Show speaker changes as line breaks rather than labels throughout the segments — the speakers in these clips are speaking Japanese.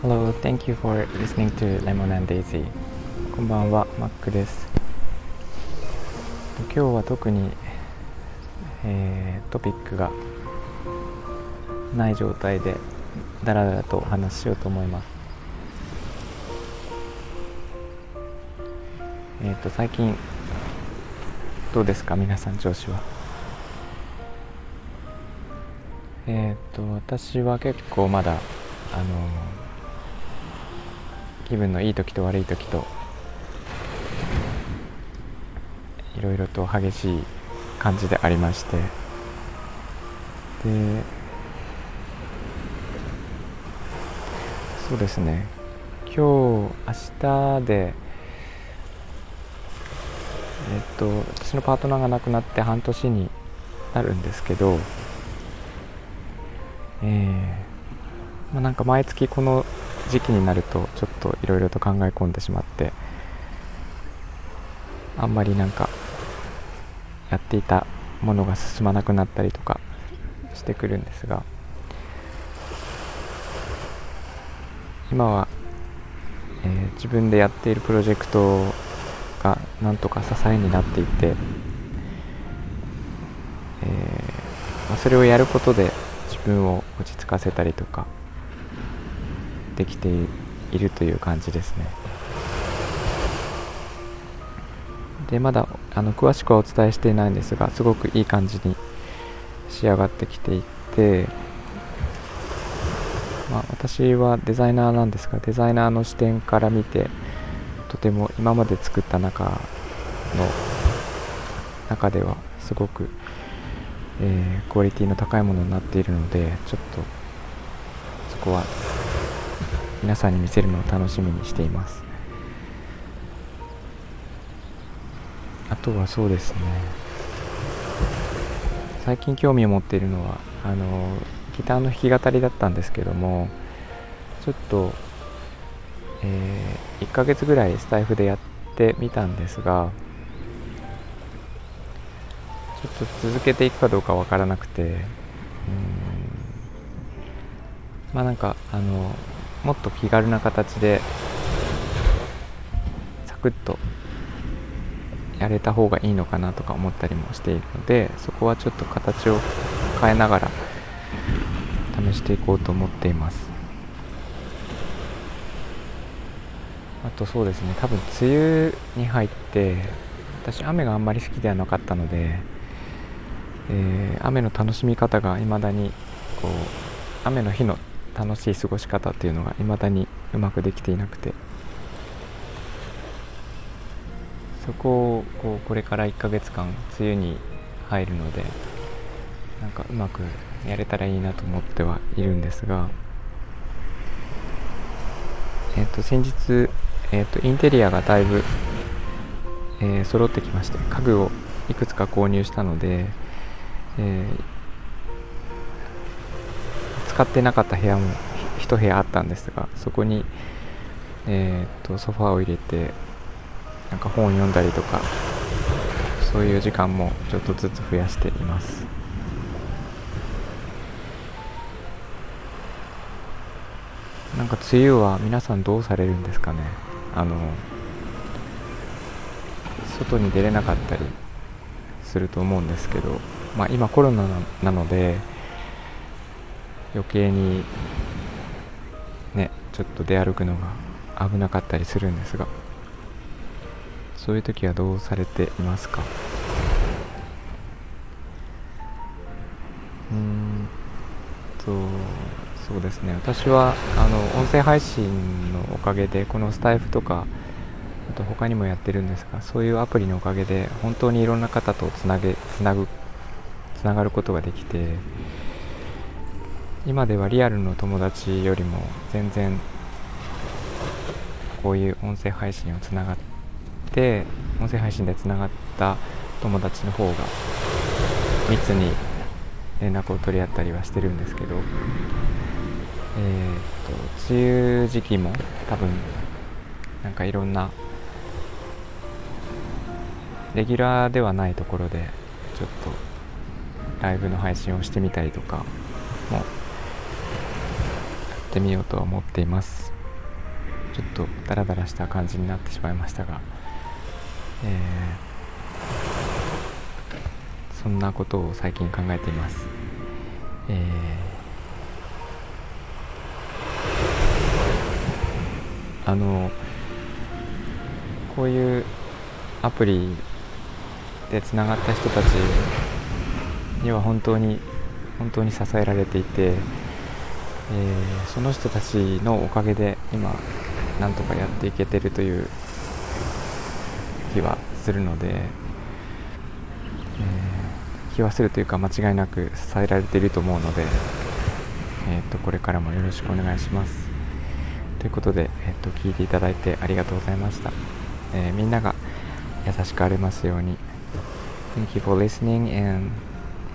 Hello, thank you for listening to Lemon and Daisy. こんばんは、マックです。今日は特に、えー、トピックがない状態でだらだらとお話ししようと思います。えっ、ー、と最近どうですか？皆さん調子は。えっ、ー、と私は結構まだあの気分のいい時と悪い時といろいろと激しい感じでありましてでそうですね。今日明日でえっと私のパートナーが亡くなって半年になるんですけどえー、まあ、なんか毎月この時期になるとちょっといろいろと考え込んでしまってあんまりなんかやっていたものが進まなくなったりとかしてくるんですが今は、えー、自分でやっているプロジェクトがなんとか支えになっていて、えーまあ、それをやることで分を落ち着かせたりとかできているという感じですね。でまだあの詳しくはお伝えしていないんですがすごくいい感じに仕上がってきていてまあ、私はデザイナーなんですがデザイナーの視点から見てとても今まで作った中の中ではすごく、えー、クオリティの高いものになっているのでちょっとそこは皆さんに見せるのを楽しみにしています。あとはそうですね。最近興味を持っているのはあのギターの弾き語りだったんですけどもちょっと、えー、1ヶ月ぐらいスタイフでやってみたんですがちょっと続けていくかどうかわからなくて。うん。まあなんかあのもっと気軽な形でサクッとやれた方がいいのかなとか思ったりもしているのでそこはちょっと形を変えながら試していこうと思っています。あとそうですね多分梅雨に入って私雨があんまり好きではなかったので、えー、雨の楽しみ方がいまだにこう雨の日の楽しい過ごし方っていうのがいまだにうまくできていなくて。そこをこうこれから1ヶ月間梅雨に入るのでなんかうまくやれたらいいなと思ってはいるんですが、え、ー、と先日、え、ー、とインテリアがだいぶ、えー、揃ってきまして家具をいくつか購入したので、え使ってなかった部屋も1部屋あったんですがそこに、えーとソファーを入れてなんか本を読んだりとかそういう時間もちょっとずつ増やしています。なんか梅雨は皆さんどうされるんですかね？あの外に出れなかったりすると思うんですけど、まあ、今コロナなので余計にねちょっと出歩くのが危なかったりするんですがそういう時はどうされていますか？うーんとそうですね。私はあの音声配信のおかげでこのスタイフとかあと他にもやってるんですがそういうアプリのおかげで本当にいろんな方とつなげつなぐつながることができて今ではリアルの友達よりも全然こういう音声配信をつながって音声配信でつながった友達の方が密に連絡を取り合ったりはしてるんですけどえー、っと梅雨時期も多分なんかいろんなレギュラーではないところでちょっとライブの配信をしてみたりとかもやってみようとは思っています。ちょっとダラダラした感じになってしまいましたが、えー、そんなことを最近考えています、えー、あのこういうアプリでつながった人たちには本当に本当に支えられていて、えー、その人たちのおかげで今なんとかやっていけてるという気はするので、えー、気はするというか間違いなく支えられていると思うので、えーと、これからもよろしくお願いします。ということで、えーと、聞いていただいてありがとうございました。えー、みんなが優しくありますように。Thank you for listening and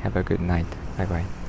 have a good night. Bye bye.